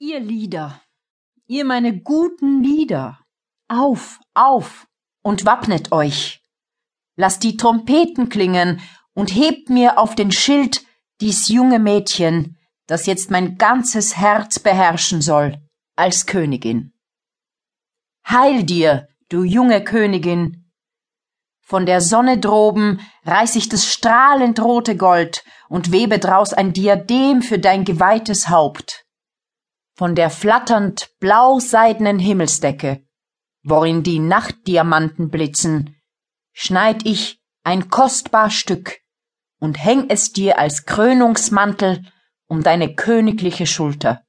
Ihr Lieder, ihr meine guten Lieder, auf, auf und wappnet euch. Lasst die Trompeten klingen und hebt mir auf den Schild dies junge Mädchen, das jetzt mein ganzes Herz beherrschen soll, als Königin. Heil dir, du junge Königin! Von der Sonne droben reiß ich das strahlend rote Gold und webe draus ein Diadem für dein geweihtes Haupt von der flatternd blau-seidenen Himmelsdecke, worin die Nachtdiamanten blitzen, schneid ich ein kostbar Stück und häng es dir als Krönungsmantel um deine königliche Schulter.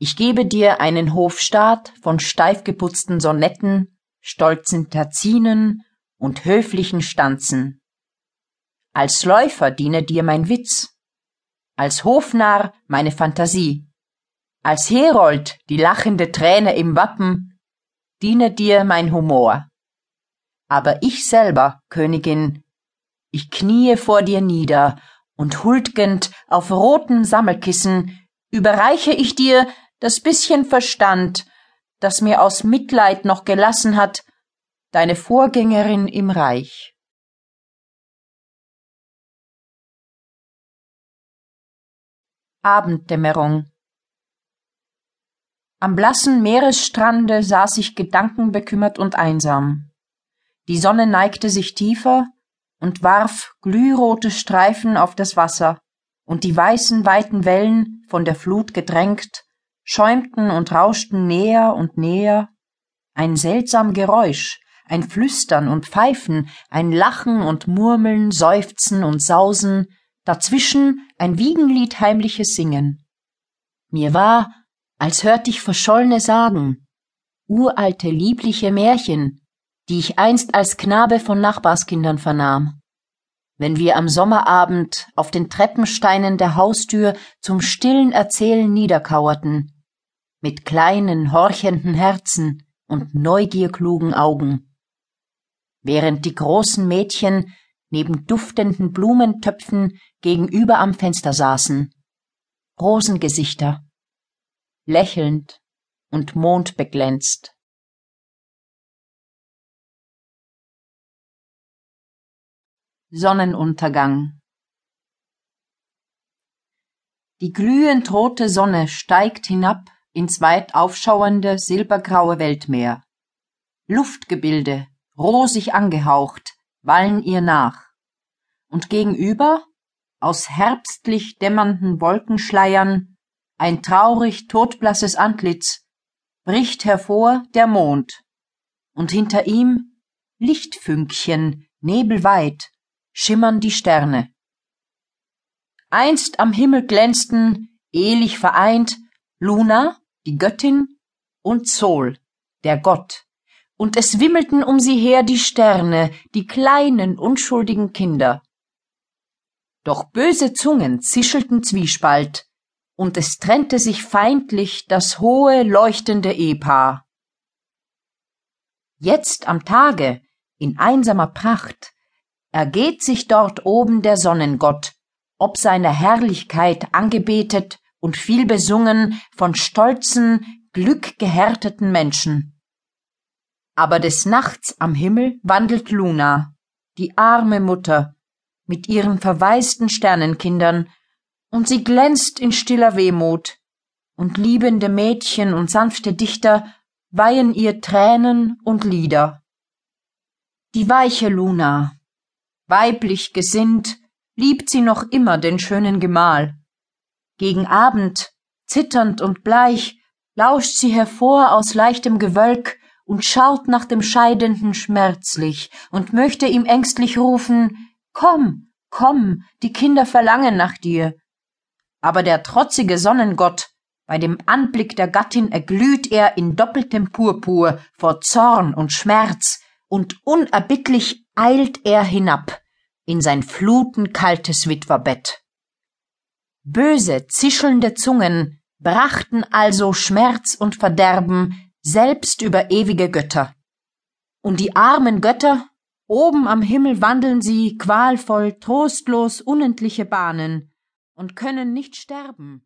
Ich gebe dir einen Hofstaat von steif geputzten Sonetten, stolzen Terzinen und höflichen Stanzen. Als Läufer diene dir mein Witz, als Hofnarr meine Fantasie, als Herold die lachende Träne im Wappen, diene dir mein Humor. Aber ich selber, Königin, ich kniee vor dir nieder, und huldgend auf roten Sammelkissen überreiche ich dir das bisschen Verstand, das mir aus Mitleid noch gelassen hat, deine Vorgängerin im Reich. Abenddämmerung. Am blassen Meeresstrande saß ich gedankenbekümmert und einsam. Die Sonne neigte sich tiefer und warf glührote Streifen auf das Wasser, und die weißen weiten Wellen, von der Flut gedrängt, schäumten und rauschten näher und näher. Ein seltsam Geräusch, ein Flüstern und Pfeifen, ein Lachen und Murmeln, Seufzen und Sausen, dazwischen ein Wiegenlied heimliches Singen. Mir war, als hört ich verschollene Sagen, uralte liebliche Märchen, die ich einst als Knabe von Nachbarskindern vernahm. Wenn wir am Sommerabend auf den Treppensteinen der Haustür zum stillen Erzählen niederkauerten, mit kleinen, horchenden Herzen und neugierklugen Augen. Während die großen Mädchen neben duftenden Blumentöpfen gegenüber am Fenster saßen. Rosengesichter, lächelnd und mondbeglänzt. Sonnenuntergang Die glühend rote Sonne steigt hinab ins weit aufschauernde silbergraue Weltmeer. Luftgebilde, rosig angehaucht, wallen ihr nach. Und gegenüber, aus herbstlich dämmernden Wolkenschleiern, ein traurig todblasses Antlitz, bricht hervor der Mond, und hinter ihm Lichtfünkchen, nebelweit, schimmern die Sterne. Einst am Himmel glänzten, ehlich vereint, Luna, die Göttin, und Sol, der Gott, und es wimmelten um sie her die Sterne, die kleinen, unschuldigen Kinder. Doch böse Zungen zischelten Zwiespalt, und es trennte sich feindlich das hohe, leuchtende Ehepaar. Jetzt am Tage, in einsamer Pracht, ergeht sich dort oben der Sonnengott, ob seiner Herrlichkeit angebetet und viel besungen von stolzen, glückgehärteten Menschen. Aber des Nachts am Himmel wandelt Luna, die arme Mutter, mit ihren verwaisten Sternenkindern, und sie glänzt in stiller Wehmut, und liebende Mädchen und sanfte Dichter weihen ihr Tränen und Lieder. Die weiche Luna, weiblich gesinnt, liebt sie noch immer den schönen Gemahl. Gegen Abend, zitternd und bleich, lauscht sie hervor aus leichtem Gewölk und schaut nach dem Scheidenden schmerzlich und möchte ihm ängstlich rufen Komm, komm, die Kinder verlangen nach dir. Aber der trotzige Sonnengott, bei dem Anblick der Gattin erglüht er in doppeltem Purpur vor Zorn und Schmerz, und unerbittlich eilt er hinab in sein flutenkaltes Witwerbett. Böse, zischelnde Zungen brachten also Schmerz und Verderben selbst über ewige Götter. Und die armen Götter, oben am Himmel wandeln sie qualvoll, trostlos unendliche Bahnen und können nicht sterben,